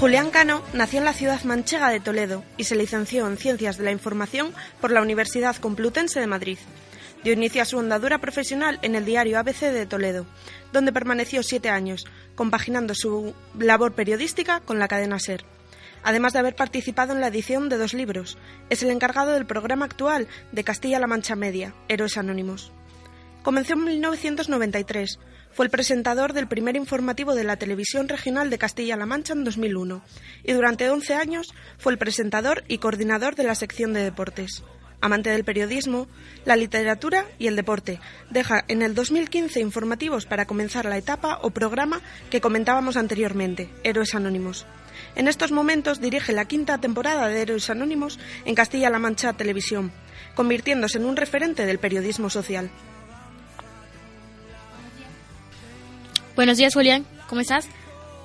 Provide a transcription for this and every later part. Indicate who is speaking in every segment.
Speaker 1: Julián Cano nació en la ciudad manchega de Toledo y se licenció en Ciencias de la Información por la Universidad Complutense de Madrid. Dio inicio a su andadura profesional en el diario ABC de Toledo, donde permaneció siete años, compaginando su labor periodística con la cadena SER. Además de haber participado en la edición de dos libros, es el encargado del programa actual de Castilla-La Mancha Media, Héroes Anónimos. Comenzó en 1993. Fue el presentador del primer informativo de la televisión regional de Castilla-La Mancha en 2001 y durante 11 años fue el presentador y coordinador de la sección de deportes. Amante del periodismo, la literatura y el deporte, deja en el 2015 informativos para comenzar la etapa o programa que comentábamos anteriormente, Héroes Anónimos. En estos momentos dirige la quinta temporada de Héroes Anónimos en Castilla-La Mancha Televisión, convirtiéndose en un referente del periodismo social.
Speaker 2: Buenos días, Julián. ¿Cómo estás?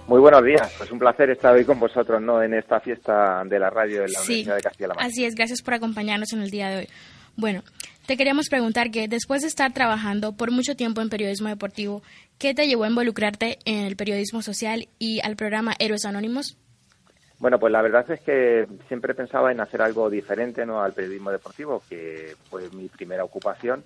Speaker 3: Muy buenos días, pues un placer estar hoy con vosotros, ¿no? En esta fiesta de la radio de la
Speaker 2: Sí,
Speaker 3: Universidad de Castilla-La Mancha.
Speaker 2: así es. Gracias por acompañarnos en el día de hoy. Bueno, te queríamos preguntar que después de estar trabajando por mucho tiempo en periodismo deportivo, ¿qué te llevó a involucrarte en el periodismo social y al programa Héroes Anónimos?
Speaker 3: Bueno, pues la verdad es que siempre pensaba en hacer algo diferente, ¿no? Al periodismo deportivo, que fue mi primera ocupación.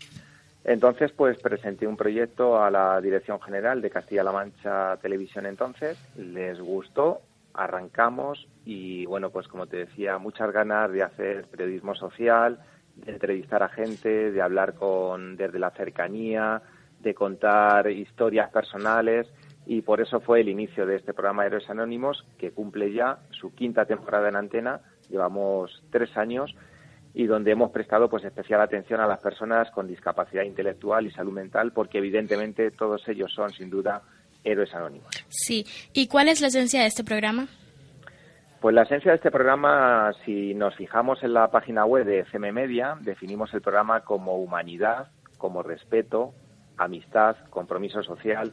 Speaker 3: Entonces, pues presenté un proyecto a la Dirección General de Castilla-La Mancha Televisión entonces, les gustó, arrancamos y bueno, pues como te decía, muchas ganas de hacer periodismo social, de entrevistar a gente, de hablar con desde la cercanía, de contar historias personales y por eso fue el inicio de este programa Héroes Anónimos que cumple ya su quinta temporada en antena, llevamos tres años y donde hemos prestado pues especial atención a las personas con discapacidad intelectual y salud mental porque evidentemente todos ellos son sin duda héroes anónimos.
Speaker 2: Sí. ¿Y cuál es la esencia de este programa?
Speaker 3: Pues la esencia de este programa, si nos fijamos en la página web de FM Media, definimos el programa como humanidad, como respeto, amistad, compromiso social,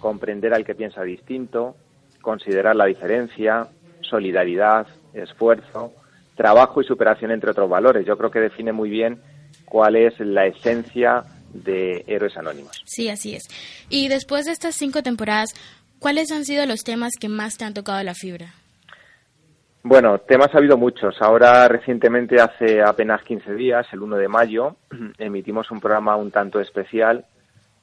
Speaker 3: comprender al que piensa distinto, considerar la diferencia, solidaridad, esfuerzo, trabajo y superación, entre otros valores. Yo creo que define muy bien cuál es la esencia de Héroes Anónimos.
Speaker 2: Sí, así es. Y después de estas cinco temporadas, ¿cuáles han sido los temas que más te han tocado la fibra?
Speaker 3: Bueno, temas ha habido muchos. Ahora, recientemente, hace apenas 15 días, el 1 de mayo, emitimos un programa un tanto especial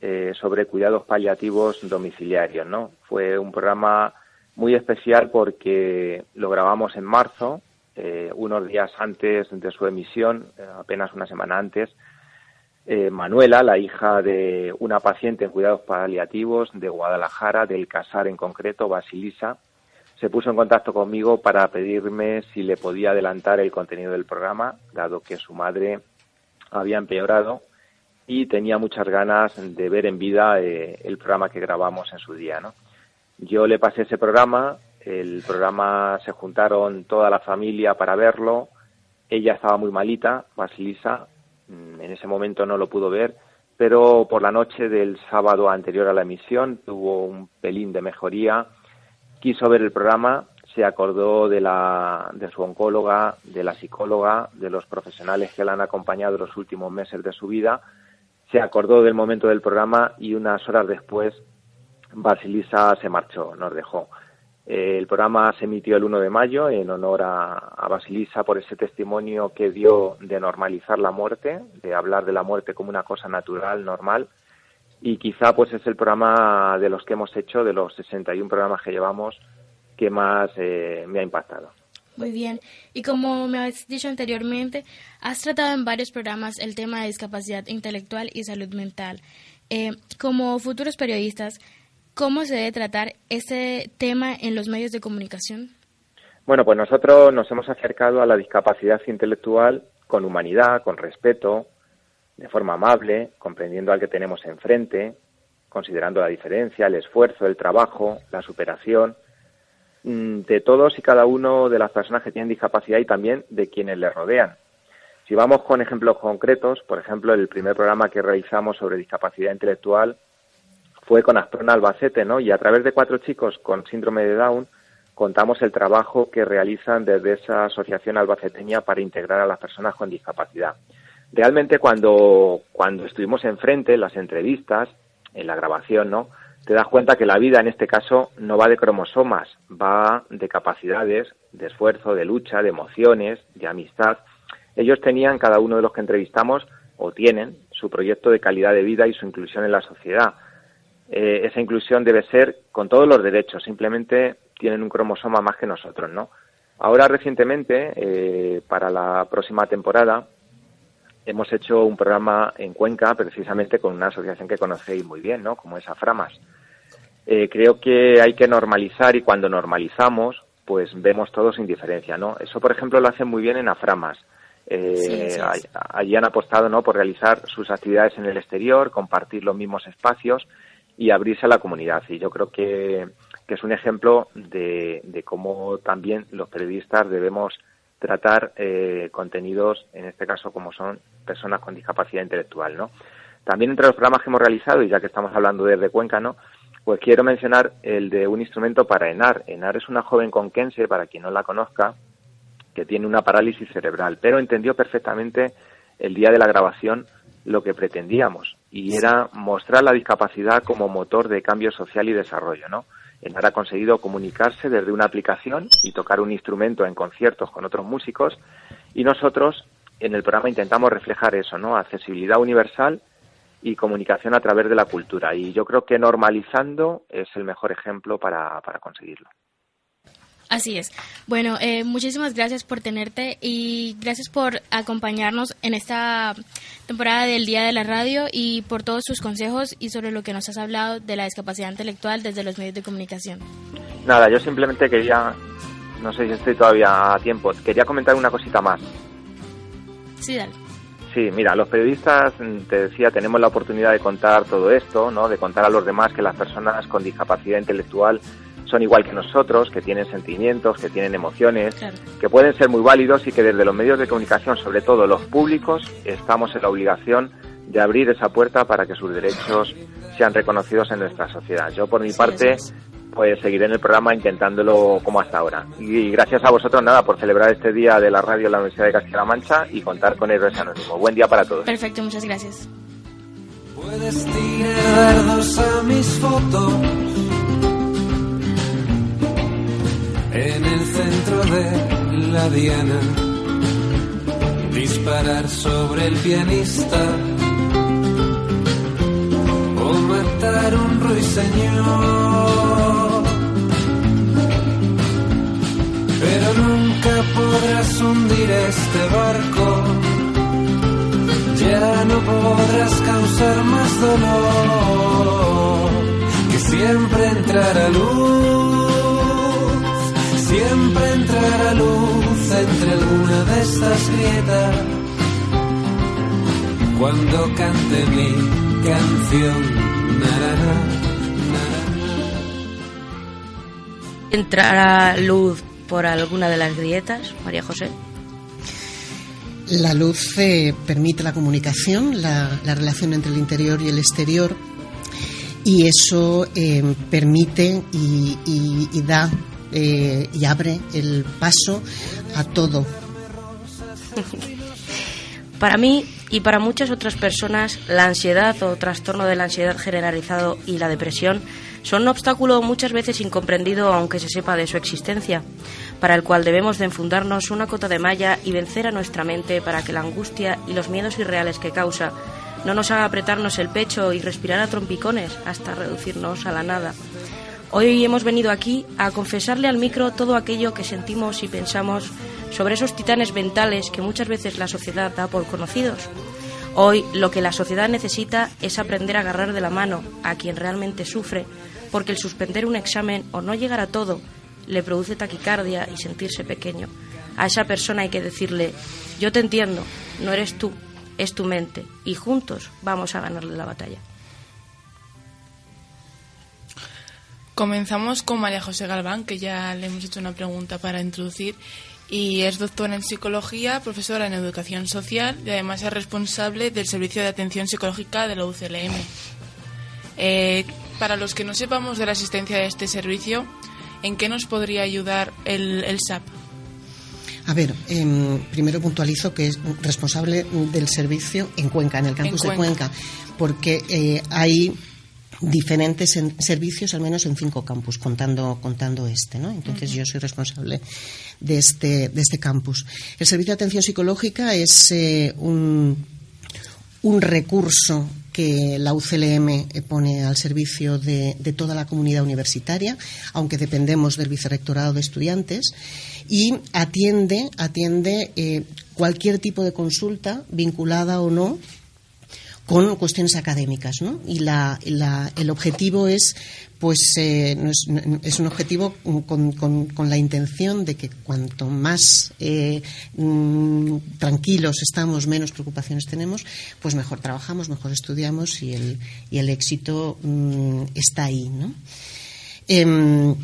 Speaker 3: eh, sobre cuidados paliativos domiciliarios, ¿no? Fue un programa muy especial porque lo grabamos en marzo, eh, unos días antes de su emisión, eh, apenas una semana antes. Manuela, la hija de una paciente en cuidados paliativos de Guadalajara, del Casar en concreto, Basilisa, se puso en contacto conmigo para pedirme si le podía adelantar el contenido del programa, dado que su madre había empeorado y tenía muchas ganas de ver en vida eh, el programa que grabamos en su día. ¿no? Yo le pasé ese programa, el programa se juntaron toda la familia para verlo, ella estaba muy malita, Basilisa, mm, en ese momento no lo pudo ver, pero por la noche del sábado anterior a la emisión tuvo un pelín de mejoría, quiso ver el programa, se acordó de, la, de su oncóloga, de la psicóloga, de los profesionales que la han acompañado los últimos meses de su vida, se acordó del momento del programa y unas horas después Basilisa se marchó, nos dejó. Eh, el programa se emitió el 1 de mayo en honor a, a, Basilisa por ese testimonio que dio de normalizar la muerte, de hablar de la muerte como una cosa natural, normal. Y quizá pues es el programa de los que hemos hecho, de los 61 programas que llevamos, que más eh, me ha impactado.
Speaker 2: Muy bien. Y como me has dicho anteriormente, has tratado en varios programas el tema de discapacidad intelectual y salud mental. Eh, como futuros periodistas, ¿cómo se debe tratar este tema en los medios de comunicación?
Speaker 3: Bueno, pues nosotros nos hemos acercado a la discapacidad intelectual con humanidad, con respeto, de forma amable, comprendiendo al que tenemos enfrente, considerando la diferencia, el esfuerzo, el trabajo, la superación de todos y cada uno de las personas que tienen discapacidad y también de quienes les rodean. Si vamos con ejemplos concretos, por ejemplo, el primer programa que realizamos sobre discapacidad intelectual fue con Asprona Albacete, ¿no? Y a través de cuatro chicos con síndrome de Down contamos el trabajo que realizan desde esa asociación albaceteña para integrar a las personas con discapacidad. Realmente cuando, cuando estuvimos enfrente, en las entrevistas, en la grabación, ¿no? Te das cuenta que la vida en este caso no va de cromosomas, va de capacidades, de esfuerzo, de lucha, de emociones, de amistad. Ellos tenían, cada uno de los que entrevistamos, o tienen, su proyecto de calidad de vida y su inclusión en la sociedad. Eh, esa inclusión debe ser con todos los derechos, simplemente tienen un cromosoma más que nosotros, ¿no? Ahora recientemente, eh, para la próxima temporada, hemos hecho un programa en Cuenca precisamente con una asociación que conocéis muy bien, ¿no? Como es Aframas. Eh, creo que hay que normalizar y cuando normalizamos, pues vemos todos sin diferencia, ¿no? Eso, por ejemplo, lo hacen muy bien en Aframas. Eh, allí han apostado, ¿no? Por realizar sus actividades en el exterior, compartir los mismos espacios y abrirse a la comunidad. Y yo creo que, es un ejemplo de, de cómo también los periodistas debemos tratar eh, contenidos, en este caso como son personas con discapacidad intelectual, ¿no? También entre los programas que hemos realizado, y ya que estamos hablando desde Cuenca, ¿no? Pues quiero mencionar el de un instrumento para ENAR. ENAR es una joven conquense, para quien no la conozca, que tiene una parálisis cerebral, pero entendió perfectamente el día de la grabación lo que pretendíamos, y era mostrar la discapacidad como motor de cambio social y desarrollo, ¿no? Enar ha conseguido comunicarse desde una aplicación y tocar un instrumento en conciertos con otros músicos y nosotros en el programa intentamos reflejar eso, ¿no? Accesibilidad universal y comunicación a través de la cultura. Y yo creo que normalizando es el mejor ejemplo para, para conseguirlo.
Speaker 2: Así es. Bueno, eh, muchísimas gracias por tenerte y gracias por acompañarnos en esta temporada del Día de la Radio y por todos sus consejos y sobre lo que nos has hablado de la discapacidad intelectual desde los medios de comunicación.
Speaker 3: Nada, yo simplemente quería, no sé si estoy todavía a tiempo, quería comentar una cosita más.
Speaker 2: Sí, dale.
Speaker 3: Sí, mira, los periodistas, te decía, tenemos la oportunidad de contar todo esto, ¿no? De contar a los demás que las personas con discapacidad intelectual son igual que nosotros, que tienen sentimientos, que tienen emociones, que pueden ser muy válidos y que desde los medios de comunicación, sobre todo los públicos, estamos en la obligación de abrir esa puerta para que sus derechos sean reconocidos en nuestra sociedad. Yo, por mi parte, pues seguiré en el programa intentándolo como hasta ahora. Y gracias a vosotros, nada, por celebrar este día de la radio en la Universidad de Castilla-La Mancha y contar con Héroes Anónimos. Buen día para todos.
Speaker 2: Perfecto, muchas gracias.
Speaker 4: Puedes tirar a mis fotos en el centro de la diana, disparar sobre el pianista o matar un ruiseñor. Pero nunca podrás hundir este barco, ya no podrás causar más dolor, que siempre entrará luz Siempre entrará luz entre alguna de estas grietas cuando cante mi canción.
Speaker 5: ¿Entrará luz por alguna de las grietas, María José?
Speaker 6: La luz eh, permite la comunicación, la, relación entre el interior y el exterior, y eso eh, permite y da eh, y abre el paso a todo.
Speaker 5: Para mí y para muchas otras personas, la ansiedad o trastorno de la ansiedad generalizado y la depresión son un obstáculo muchas veces incomprendido aunque se sepa de su existencia, para el cual debemos de enfundarnos una cota de malla y vencer a nuestra mente para que la angustia y los miedos irreales que causa no nos haga apretarnos el pecho y respirar a trompicones hasta reducirnos a la nada. Hoy hemos venido aquí a confesarle al micro todo aquello que sentimos y pensamos sobre esos titanes mentales que muchas veces la sociedad da por conocidos. Hoy lo que la sociedad necesita es aprender a agarrar de la mano a quien realmente sufre, porque el suspender un examen o no llegar a todo le produce taquicardia y sentirse pequeño. A esa persona hay que decirle, yo te entiendo, no eres tú, es tu mente, y juntos vamos a ganarle la batalla.
Speaker 7: Comenzamos con María José Galván, que ya le hemos hecho una pregunta para introducir. Y es doctora en psicología, profesora en educación social y además es responsable del servicio de atención psicológica de la UCLM. Eh, para los que no sepamos de la existencia de este servicio, ¿en qué nos podría ayudar el, el SAP?
Speaker 6: A ver, em, primero puntualizo que es responsable del servicio en Cuenca, en el campus de Cuenca, porque eh, hay diferentes servicios, al menos en cinco campus, contando, contando este, ¿no? Entonces yo soy responsable de este, de este campus. El servicio de atención psicológica es eh, un, un recurso que la UCLM pone al servicio de, toda la comunidad universitaria, aunque dependemos del vicerrectorado de estudiantes, y atiende, atiende eh, cualquier tipo de consulta vinculada o no con cuestiones académicas, ¿no? Y la, el objetivo es, pues, eh, es, un objetivo con, la intención de que cuanto más eh, mm, tranquilos estamos, menos preocupaciones tenemos, pues mejor trabajamos, mejor estudiamos y el, y el éxito mm, está ahí, ¿no? Em,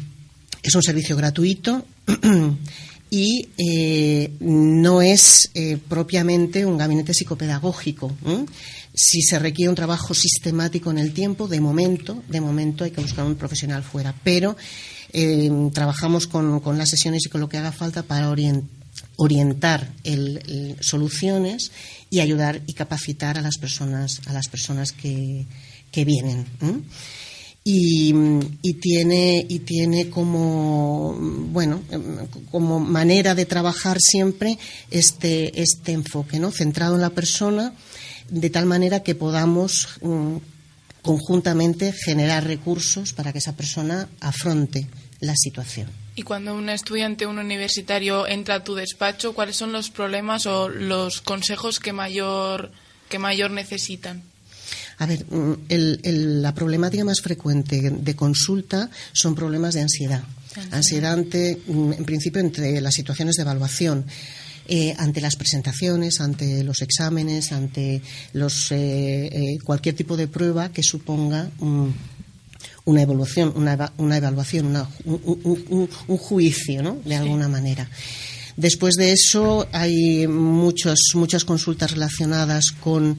Speaker 6: es un servicio gratuito. y eh, no es propiamente un gabinete psicopedagógico si se requiere un trabajo sistemático en el tiempo, de momento, de momento hay que buscar un profesional fuera. Pero eh, trabajamos con, las sesiones y con lo que haga falta para orientar soluciones y ayudar y capacitar a las personas, a las personas que, vienen. Y, tiene y tiene como bueno como manera de trabajar siempre este este enfoque no centrado en la persona de tal manera que podamos mm, conjuntamente generar recursos para que esa persona afronte la situación.
Speaker 7: Y cuando un estudiante un universitario entra a tu despacho, ¿cuáles son los problemas o los consejos que mayor, que mayor necesitan?
Speaker 6: A ver, mm, la problemática más frecuente de consulta son problemas de ansiedad. Ansiedad, mm, en principio, entre las situaciones de evaluación. Eh, ante las presentaciones, ante los exámenes, ante los, eh, eh, cualquier tipo de prueba que suponga una evaluación, una, una evaluación, un, juicio, ¿no? De alguna manera. Después de eso hay muchas muchas consultas relacionadas con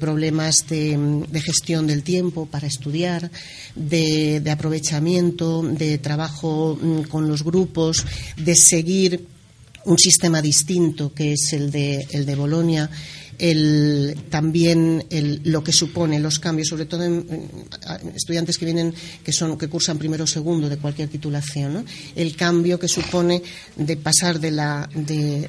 Speaker 6: problemas de, gestión del tiempo para estudiar, de, de aprovechamiento, de trabajo mm, con los grupos, de seguir un sistema distinto que es el de, el de Bolonia, el, también el, lo que supone los cambios, sobre todo en, estudiantes que vienen, que son, que cursan primero o segundo de cualquier titulación, el cambio que supone de pasar de la, de,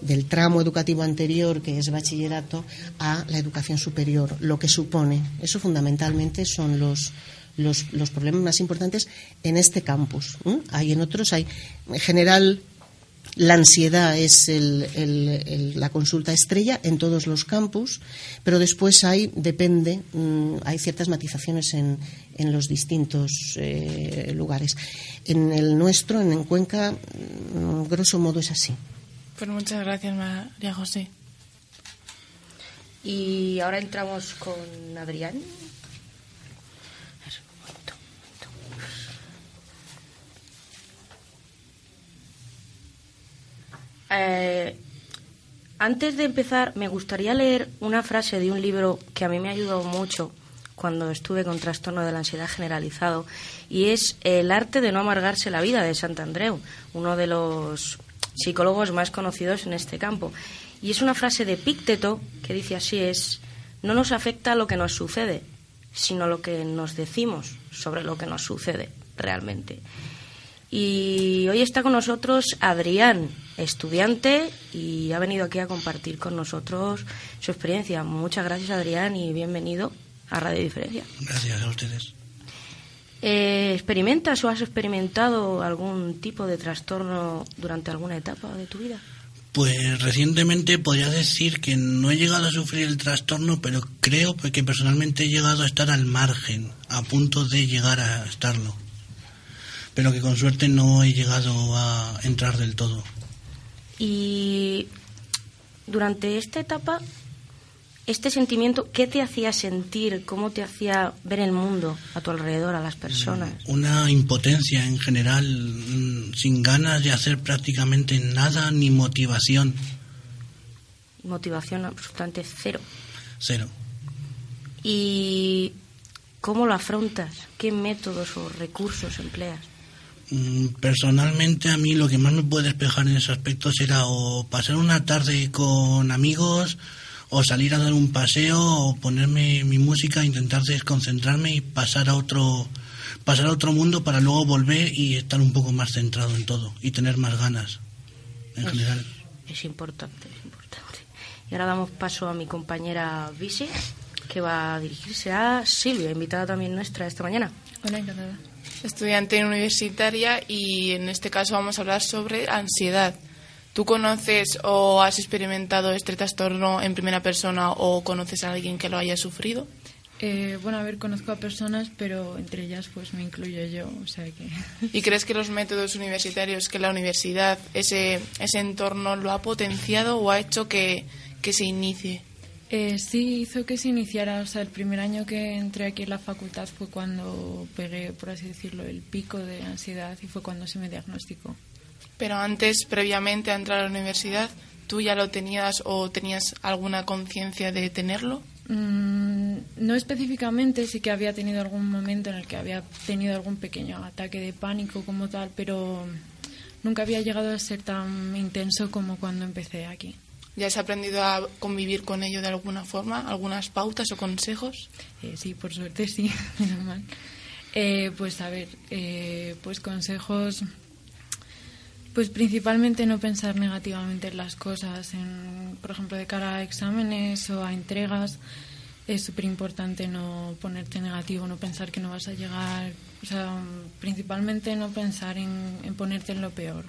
Speaker 6: del tramo educativo anterior, que es bachillerato, a la educación superior, lo que supone. Eso fundamentalmente son los, los, los problemas más importantes en este campus. Hay en otros, hay en general la ansiedad es la consulta estrella en todos los campus, pero después hay, depende, mm, hay ciertas matizaciones en, los distintos eh, lugares. En el nuestro, en, Cuenca, mm, grosso modo es así.
Speaker 7: Pues muchas gracias, María José.
Speaker 5: Y ahora entramos con Adrián. Eh, antes de empezar, me gustaría leer una frase de un libro que a mí me ha ayudado mucho cuando estuve con trastorno de la ansiedad generalizado y es El arte de no amargarse la vida de Santandreu, uno de los psicólogos más conocidos en este campo. Y es una frase de Pícteto que dice así es no nos afecta lo que nos sucede, sino lo que nos decimos sobre lo que nos sucede realmente. Y hoy está con nosotros Adrián, estudiante, y ha venido aquí a compartir con nosotros su experiencia. Muchas gracias, Adrián, y bienvenido a Radio Diferencia.
Speaker 8: Gracias a ustedes.
Speaker 5: Eh, ¿Experimentas o has experimentado algún tipo de trastorno durante alguna etapa de tu vida?
Speaker 8: Pues recientemente podría decir que no he llegado a sufrir el trastorno, pero creo que personalmente he llegado a estar al margen, a punto de llegar a estarlo pero que con suerte no he llegado a entrar del todo.
Speaker 5: Y durante esta etapa, este sentimiento, ¿qué te hacía sentir? ¿Cómo te hacía ver el mundo a tu alrededor, a las personas?
Speaker 8: Una impotencia en general, mm, sin ganas de hacer prácticamente nada ni motivación.
Speaker 5: Motivación absolutamente cero.
Speaker 8: Cero.
Speaker 5: Y ¿Cómo lo afrontas? ¿Qué métodos o recursos empleas?
Speaker 8: Mm, Personalmente a mí lo que más me puede despejar en ese aspecto será o pasar una tarde con amigos o salir a dar un paseo o ponerme mi música, intentar desconcentrarme y pasar a otro pasar a otro mundo para luego volver y estar un poco más centrado en todo y tener más ganas en general.
Speaker 5: Es importante, es importante. Y ahora damos paso a mi compañera Visi, que va a dirigirse a Silvia, invitada también nuestra esta mañana.
Speaker 2: Hola, encantada.
Speaker 7: Estudiante universitaria y en este caso vamos a hablar sobre ansiedad. ¿Tú conoces o has experimentado este trastorno en primera persona o conoces a alguien que lo haya sufrido?
Speaker 9: Eh, bueno, a ver, conozco a personas, pero entre ellas pues me incluyo yo, o sea que...
Speaker 7: ¿Y crees que los métodos universitarios, que la universidad, ese, ese entorno lo ha potenciado o ha hecho que, que se inicie?
Speaker 9: Eh, sí, hizo que se iniciara, o sea, el primer año que entré aquí en la facultad fue cuando pegué, por así decirlo, el pico de ansiedad y fue cuando se me diagnosticó.
Speaker 7: Pero antes, previamente a entrar a la universidad, ¿tú ya lo tenías o tenías alguna conciencia de tenerlo?
Speaker 9: Mm, no específicamente, sí que había tenido algún momento en el que había tenido algún pequeño ataque de pánico como tal, pero nunca había llegado a ser tan intenso como cuando empecé aquí.
Speaker 7: ¿Ya has aprendido a convivir con ello de alguna forma? ¿Algunas pautas o consejos?
Speaker 9: Eh, sí, por suerte sí. Eh, pues a ver, eh, pues consejos, pues principalmente no pensar negativamente en las cosas, en, por ejemplo, de cara a exámenes o a entregas. Es súper importante no ponerte negativo, no pensar que no vas a llegar, o sea, principalmente no pensar en, en ponerte en lo peor.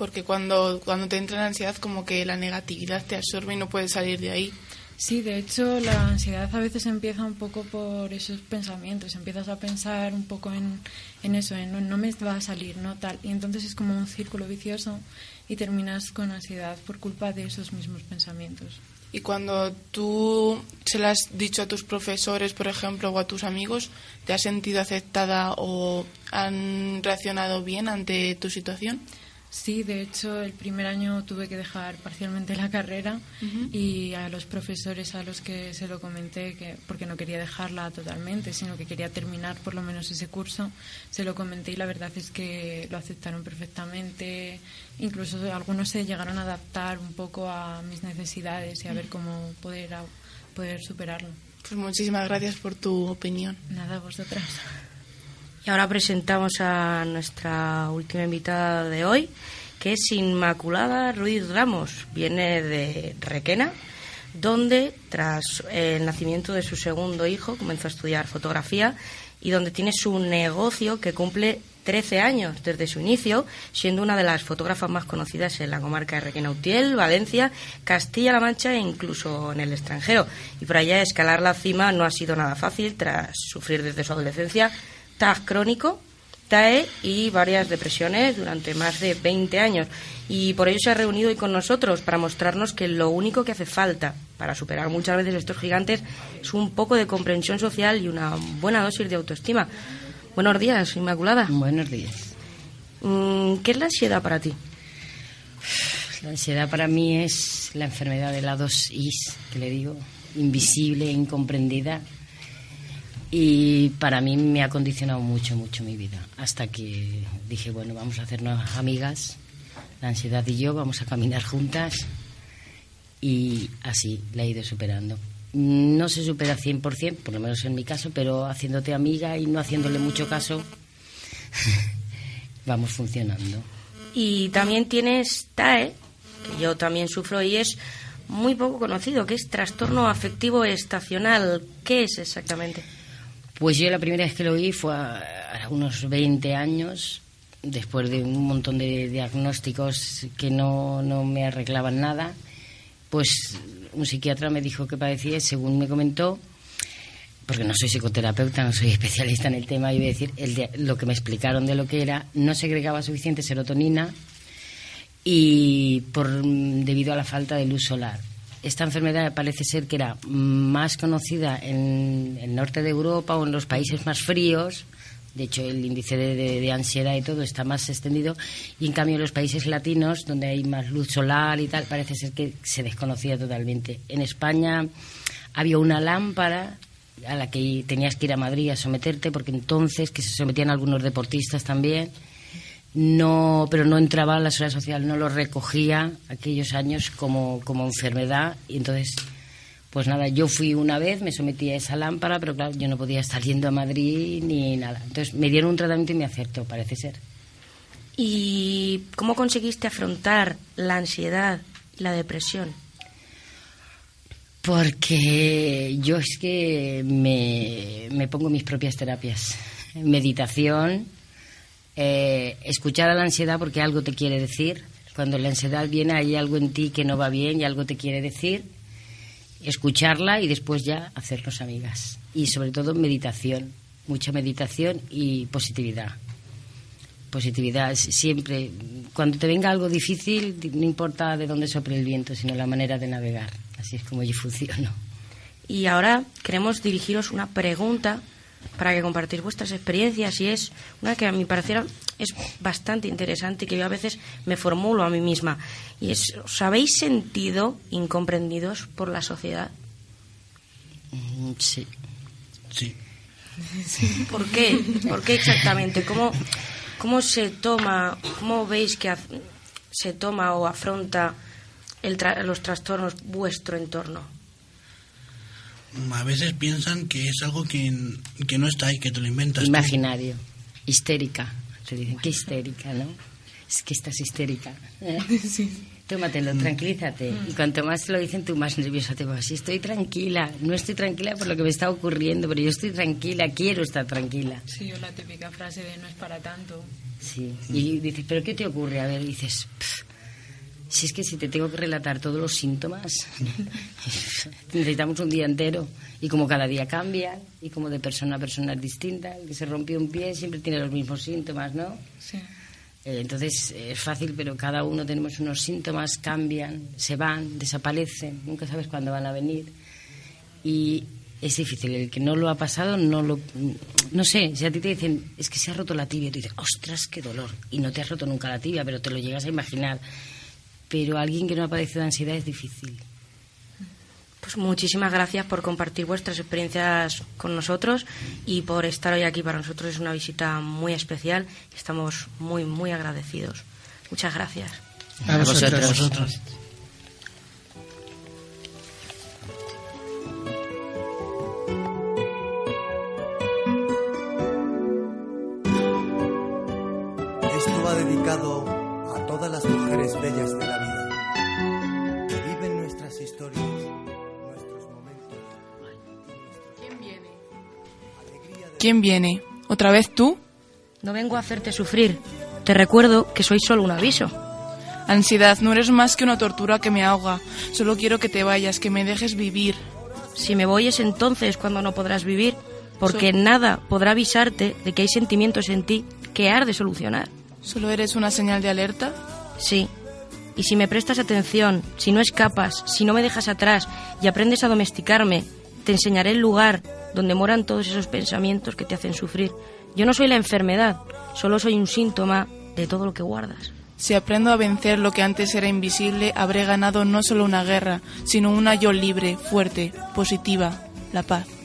Speaker 7: Porque cuando, cuando te entra la ansiedad, como que la negatividad te absorbe y no puedes salir de ahí.
Speaker 9: Sí, de hecho la ansiedad a veces empieza un poco por esos pensamientos, empiezas a pensar un poco en, en eso, en no, no me va a salir, no tal, y entonces es como un círculo vicioso y terminas con ansiedad por culpa de esos mismos pensamientos.
Speaker 7: Y cuando tú se lo has dicho a tus profesores, por ejemplo, o a tus amigos, ¿te has sentido aceptada o han reaccionado bien ante tu situación?
Speaker 9: Sí, de hecho, el primer año tuve que dejar parcialmente la carrera y a los profesores a los que se lo comenté, que porque no quería dejarla totalmente, sino que quería terminar por lo menos ese curso, se lo comenté y la verdad es que lo aceptaron perfectamente. Incluso algunos se llegaron a adaptar un poco a mis necesidades y a ver cómo poder, poder superarlo.
Speaker 7: Pues muchísimas gracias por tu opinión.
Speaker 9: Nada, vosotras.
Speaker 5: Y ahora presentamos a nuestra última invitada de hoy, que es Inmaculada Ruiz Ramos. Viene de Requena, donde tras el nacimiento de su segundo hijo comenzó a estudiar fotografía y donde tiene su negocio que cumple 13 años desde su inicio, siendo una de las fotógrafas más conocidas en la comarca de Requena Utiel, Valencia, Castilla-La Mancha e incluso en el extranjero. Y por allá escalar la cima no ha sido nada fácil tras sufrir desde su adolescencia TAG crónico, TAE y varias depresiones durante más de 20 años. Y por ello se ha reunido hoy con nosotros para mostrarnos que lo único que hace falta para superar muchas veces estos gigantes es un poco de comprensión social y una buena dosis de autoestima. Buenos días, Inmaculada.
Speaker 10: Buenos días.
Speaker 5: Mm, ¿Qué es la ansiedad para ti?
Speaker 10: La ansiedad para mí es la enfermedad de la dos Is, que le digo, invisible, incomprendida. Y para mí me ha condicionado mucho, mucho mi vida. Hasta que dije, bueno, vamos a hacernos amigas, la ansiedad y yo, vamos a caminar juntas. Y así la he ido superando. No se supera 100%, por lo menos en mi caso, pero haciéndote amiga y no haciéndole mucho caso, vamos funcionando.
Speaker 5: Y también tienes TAE, que yo también sufro y es muy poco conocido, que es trastorno afectivo estacional. ¿Qué es exactamente?
Speaker 10: Pues yo la primera vez que lo oí fue a, unos 20 años, después de un montón de diagnósticos que no, no me arreglaban nada. Pues un psiquiatra me dijo que padecía, según me comentó, porque no soy psicoterapeuta, no soy especialista en el tema, voy a decir, el de- lo que me explicaron de lo que era, no segregaba suficiente serotonina y por debido a la falta de luz solar. Esta enfermedad parece ser que era más conocida en el norte de Europa o en los países más fríos. De hecho, el índice de, de- de ansiedad y todo está más extendido. Y en cambio, en los países latinos, donde hay más luz solar y tal, parece ser que se desconocía totalmente. En España había una lámpara a la que tenías que ir a Madrid a someterte, porque entonces que se sometían algunos deportistas también. No, pero no entraba a la seguridad social, no lo recogía aquellos años como, como enfermedad y entonces pues nada, yo fui una vez, me sometí a esa lámpara, pero claro, yo no podía estar yendo a Madrid ni nada. Entonces me dieron un tratamiento y me acertó, parece ser.
Speaker 5: ¿Y cómo conseguiste afrontar la ansiedad y la depresión?
Speaker 10: Porque yo es que me, me pongo mis propias terapias. Meditación, eh, escuchar a la ansiedad porque algo te quiere decir. Cuando la ansiedad viene hay algo en ti que no va bien y algo te quiere decir escucharla y después ya hacernos amigas. Y sobre todo meditación, mucha meditación y positividad. Positividad, siempre, cuando te venga algo difícil, no importa de dónde sople el viento, sino la manera de navegar. Así es como yo funciono.
Speaker 5: Y ahora queremos dirigiros una pregunta para que compartir vuestras experiencias y es una que a mi parecer es bastante interesante y que yo a veces me formulo a mí misma y es ¿os habéis sentido incomprendidos por la sociedad?
Speaker 10: Mm, Sí.
Speaker 8: Sí.
Speaker 5: ¿Por qué? ¿Por qué exactamente? ¿Cómo, cómo se toma, cómo veis que se toma o afronta el tra- los trastornos vuestro entorno?
Speaker 8: A veces piensan que es algo que, que no está ahí, que te lo inventas. tú.
Speaker 10: Imaginario, histérica. Se dicen, qué histérica, ¿no? Es que estás histérica. ¿eh? Tómatelo, tranquilízate. Y cuanto más te lo dicen, tú más nerviosa te vas. Y estoy tranquila, no estoy tranquila por lo que me está ocurriendo, pero yo estoy tranquila, quiero estar tranquila.
Speaker 9: Sí, o la típica frase de no es para tanto.
Speaker 10: Sí. Y dices, ¿pero qué te ocurre? A ver, dices, "Pff, si es que si te tengo que relatar todos los síntomas, necesitamos un día entero. Y como cada día cambia, y como de persona a persona es distinta, el que se rompió un pie siempre tiene los mismos síntomas, ¿no?
Speaker 9: Sí.
Speaker 10: Eh, entonces es fácil, pero cada uno tenemos unos síntomas, cambian, se van, desaparecen, nunca sabes cuándo van a venir. Y es difícil, el que no lo ha pasado, no lo. No sé, si a ti te dicen, es que se ha roto la tibia, tú dices, ostras, qué dolor. Y no te has roto nunca la tibia, pero te lo llegas a imaginar. Pero alguien que no ha padecido de ansiedad es difícil.
Speaker 5: Pues muchísimas gracias por compartir vuestras experiencias con nosotros y por estar hoy aquí. Para nosotros es una visita muy especial. Estamos muy, muy agradecidos. Muchas gracias.
Speaker 6: A vosotros.
Speaker 8: A vosotros.
Speaker 4: Esto va dedicado
Speaker 7: ¿Quién viene? ¿Otra vez tú?
Speaker 5: No vengo a hacerte sufrir. Te recuerdo que soy solo un aviso.
Speaker 7: Ansiedad, no eres más que una tortura que me ahoga. Solo quiero que te vayas, que me dejes vivir.
Speaker 5: Si me voy es entonces cuando no podrás vivir, porque nada podrá avisarte de que hay sentimientos en ti que has de solucionar.
Speaker 7: ¿Solo eres una señal de alerta?
Speaker 5: Sí. Y si me prestas atención, si no escapas, si no me dejas atrás y aprendes a domesticarme, te enseñaré el lugar donde moran todos esos pensamientos que te hacen sufrir. Yo no soy la enfermedad, solo soy un síntoma de todo lo que guardas.
Speaker 7: Si aprendo a vencer lo que antes era invisible, habré ganado no solo una guerra, sino una yo libre, fuerte, positiva, la paz.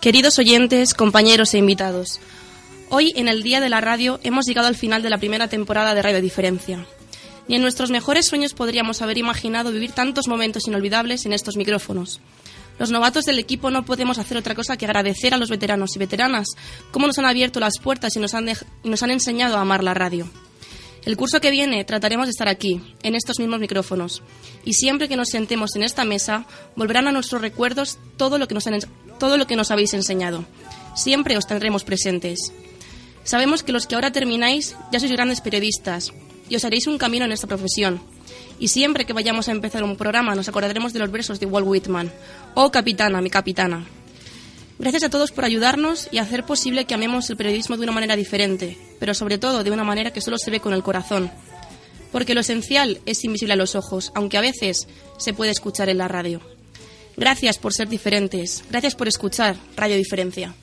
Speaker 11: Queridos oyentes, compañeros e invitados, hoy en el Día de la Radio hemos llegado al final de la primera temporada de Radio Diferencia. Ni en nuestros mejores sueños podríamos haber imaginado vivir tantos momentos inolvidables en estos micrófonos. Los novatos del equipo no podemos hacer otra cosa que agradecer a los veteranos y veteranas cómo nos han abierto las puertas y nos han, y nos han enseñado a amar la radio. El curso que viene trataremos de estar aquí, en estos mismos micrófonos, y siempre que nos sentemos en esta mesa, volverán a nuestros recuerdos todo lo que nos, han todo lo que nos habéis enseñado. Siempre os tendremos presentes. Sabemos que los que ahora termináis ya sois grandes periodistas y os haréis un camino en esta profesión. Y siempre que vayamos a empezar un programa nos acordaremos de los versos de Walt Whitman. Oh, capitana, mi capitana. Gracias a todos por ayudarnos y hacer posible que amemos el periodismo de una manera diferente, pero sobre todo de una manera que solo se ve con el corazón. Porque lo esencial es invisible a los ojos, aunque a veces se puede escuchar en la radio. Gracias por ser diferentes. Gracias por escuchar Radio Diferencia.